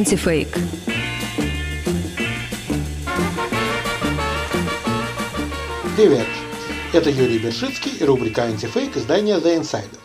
Антифейк. Привет! Это Юрий Бершицкий и рубрика «Антифейк» издания The Insider.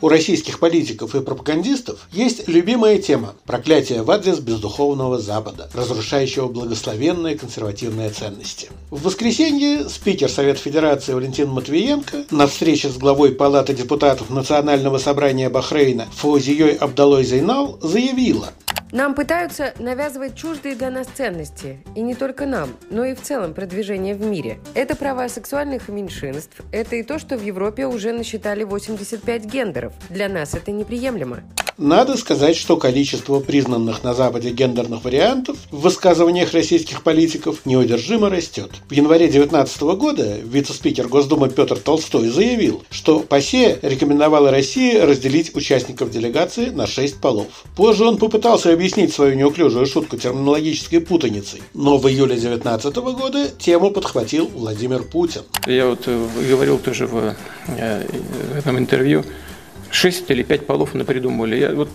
У российских политиков и пропагандистов есть любимая тема – проклятие в адрес бездуховного Запада, разрушающего благословенные консервативные ценности. В воскресенье спикер Совета Федерации Валентин Матвиенко на встрече с главой Палаты депутатов Национального собрания Бахрейна Фаузией Абдалой Зайнал заявила – нам пытаются навязывать чуждые для нас ценности. И не только нам, но и в целом продвижение в мире. Это права сексуальных меньшинств. Это и то, что в Европе уже насчитали 85 гендеров. Для нас это неприемлемо. Надо сказать, что количество признанных на Западе гендерных вариантов в высказываниях российских политиков неудержимо растет. В январе 2019 года вице-спикер Госдумы Петр Толстой заявил, что ПАСЕ рекомендовала России разделить участников делегации на шесть полов. Позже он попытался объяснить свою неуклюжую шутку терминологической путаницей, но в июле 2019 года тему подхватил Владимир Путин. Я вот э, говорил тоже в, э, в этом интервью, шесть или пять полов напридумывали. Я вот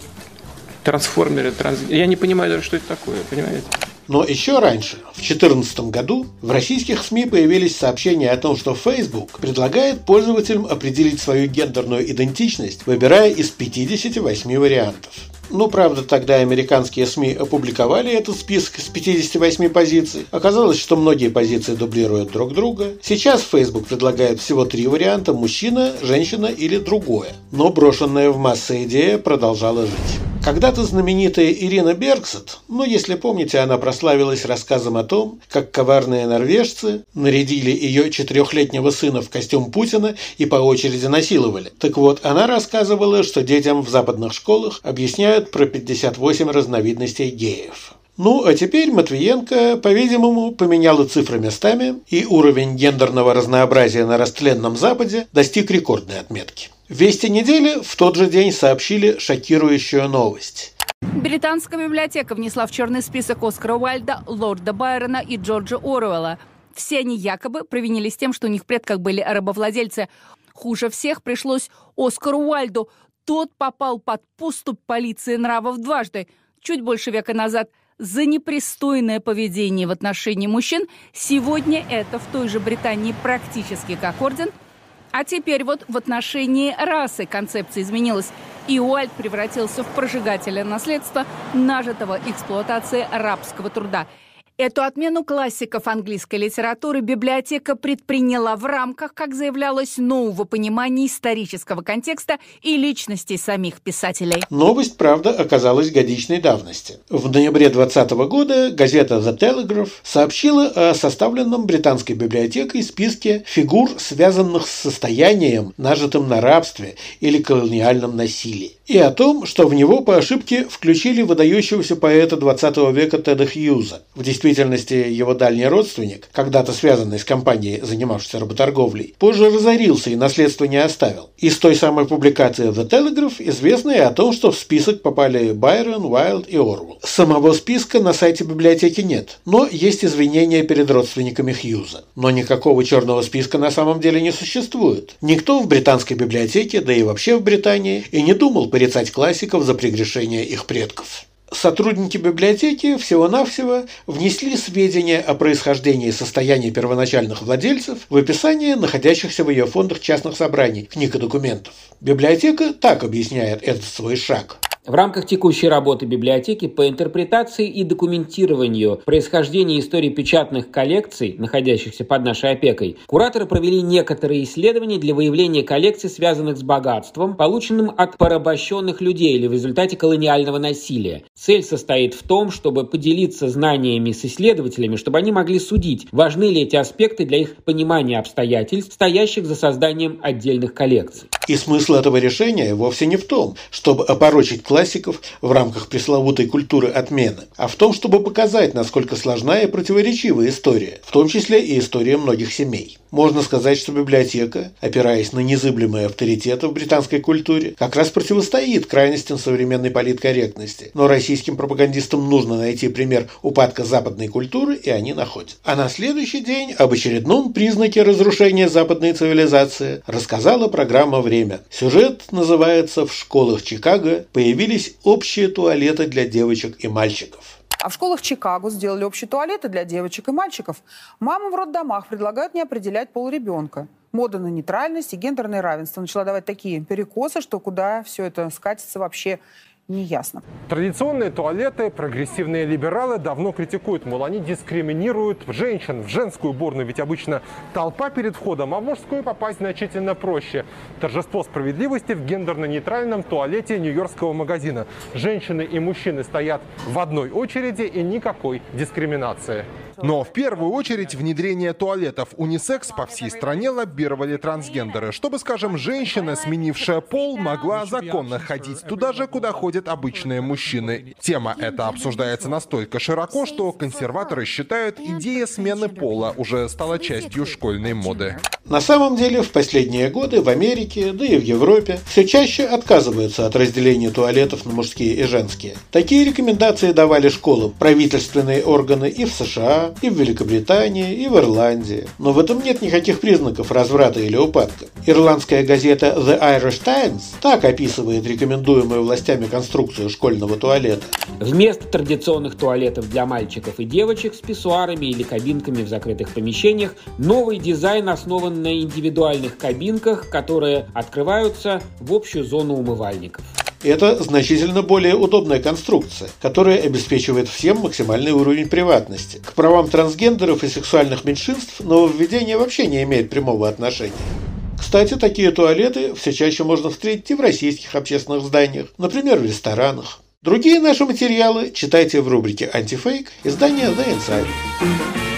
трансформеры, транс... я не понимаю даже, что это такое, понимаете? Но еще раньше, в 2014 году, в российских СМИ появились сообщения о том, что Facebook предлагает пользователям определить свою гендерную идентичность, выбирая из 58 вариантов. Ну, правда, тогда американские СМИ опубликовали этот список с 58 позиций. Оказалось, что многие позиции дублируют друг друга. Сейчас Facebook предлагает всего три варианта – мужчина, женщина или другое. Но брошенная в массы идея продолжала жить. Когда-то знаменитая Ирина Бергсет, ну, если помните, она прославилась рассказом о том, как коварные норвежцы нарядили ее четырехлетнего сына в костюм Путина и по очереди насиловали. Так вот, она рассказывала, что детям в западных школах объясняют про 58 разновидностей геев. Ну, а теперь Матвиенко, по-видимому, поменяла цифры местами, и уровень гендерного разнообразия на растленном Западе достиг рекордной отметки. Вести недели в тот же день сообщили шокирующую новость. Британская библиотека внесла в черный список Оскара Уайльда, Лорда Байрона и Джорджа Оруэлла. Все они якобы провинились тем, что у них предках были рабовладельцы. Хуже всех пришлось Оскару Уайльду. Тот попал под поступ полиции нравов дважды. Чуть больше века назад за непристойное поведение в отношении мужчин. Сегодня это в той же Британии практически как орден – а теперь вот в отношении расы концепция изменилась, и Уальд превратился в прожигателя наследства, нажитого эксплуатацией рабского труда – Эту отмену классиков английской литературы библиотека предприняла в рамках, как заявлялось, нового понимания исторического контекста и личностей самих писателей. Новость, правда, оказалась годичной давности. В ноябре 2020 года газета The Telegraph сообщила о составленном британской библиотекой списке фигур, связанных с состоянием, нажитым на рабстве или колониальном насилии и о том, что в него по ошибке включили выдающегося поэта 20 века Теда Хьюза. В действительности его дальний родственник, когда-то связанный с компанией, занимавшейся работорговлей, позже разорился и наследство не оставил. Из той самой публикации The Telegraph известно и о том, что в список попали Байрон, Уайлд и Орвелл. Самого списка на сайте библиотеки нет, но есть извинения перед родственниками Хьюза. Но никакого черного списка на самом деле не существует. Никто в британской библиотеке, да и вообще в Британии, и не думал порицать классиков за прегрешения их предков. Сотрудники библиотеки всего-навсего внесли сведения о происхождении и состоянии первоначальных владельцев в описание находящихся в ее фондах частных собраний, книг и документов. Библиотека так объясняет этот свой шаг. В рамках текущей работы библиотеки по интерпретации и документированию происхождения истории печатных коллекций, находящихся под нашей опекой, кураторы провели некоторые исследования для выявления коллекций, связанных с богатством, полученным от порабощенных людей или в результате колониального насилия. Цель состоит в том, чтобы поделиться знаниями с исследователями, чтобы они могли судить, важны ли эти аспекты для их понимания обстоятельств, стоящих за созданием отдельных коллекций. И смысл этого решения вовсе не в том, чтобы опорочить классиков в рамках пресловутой культуры отмены, а в том, чтобы показать, насколько сложна и противоречивая история, в том числе и история многих семей. Можно сказать, что библиотека, опираясь на незыблемые авторитеты в британской культуре, как раз противостоит крайностям современной политкорректности. Но российским пропагандистам нужно найти пример упадка западной культуры, и они находят. А на следующий день об очередном признаке разрушения западной цивилизации рассказала программа «Время». Сюжет называется «В школах Чикаго появились общие туалеты для девочек и мальчиков». А в школах Чикаго сделали общие туалеты для девочек и мальчиков. Мамам в роддомах предлагают не определять пол ребенка. Мода на нейтральность и гендерное равенство начала давать такие перекосы, что куда все это скатится вообще неясно. Традиционные туалеты прогрессивные либералы давно критикуют, мол, они дискриминируют женщин в женскую уборную, ведь обычно толпа перед входом, а в мужскую попасть значительно проще. Торжество справедливости в гендерно-нейтральном туалете нью-йоркского магазина. Женщины и мужчины стоят в одной очереди и никакой дискриминации. Но в первую очередь внедрение туалетов унисекс по всей стране лоббировали трансгендеры, чтобы, скажем, женщина, сменившая пол, могла законно ходить туда же, куда ходят обычные мужчины. Тема эта обсуждается настолько широко, что консерваторы считают, идея смены пола уже стала частью школьной моды. На самом деле, в последние годы в Америке, да и в Европе, все чаще отказываются от разделения туалетов на мужские и женские. Такие рекомендации давали школам правительственные органы и в США, и в Великобритании, и в Ирландии. Но в этом нет никаких признаков разврата или упадка. Ирландская газета The Irish Times так описывает рекомендуемую властями конструкцию школьного туалета. Вместо традиционных туалетов для мальчиков и девочек с писсуарами или кабинками в закрытых помещениях, новый дизайн основан на индивидуальных кабинках, которые открываются в общую зону умывальников. Это значительно более удобная конструкция, которая обеспечивает всем максимальный уровень приватности. К правам трансгендеров и сексуальных меньшинств нововведение вообще не имеет прямого отношения. Кстати, такие туалеты все чаще можно встретить и в российских общественных зданиях, например, в ресторанах. Другие наши материалы читайте в рубрике «Антифейк» издания The Insider.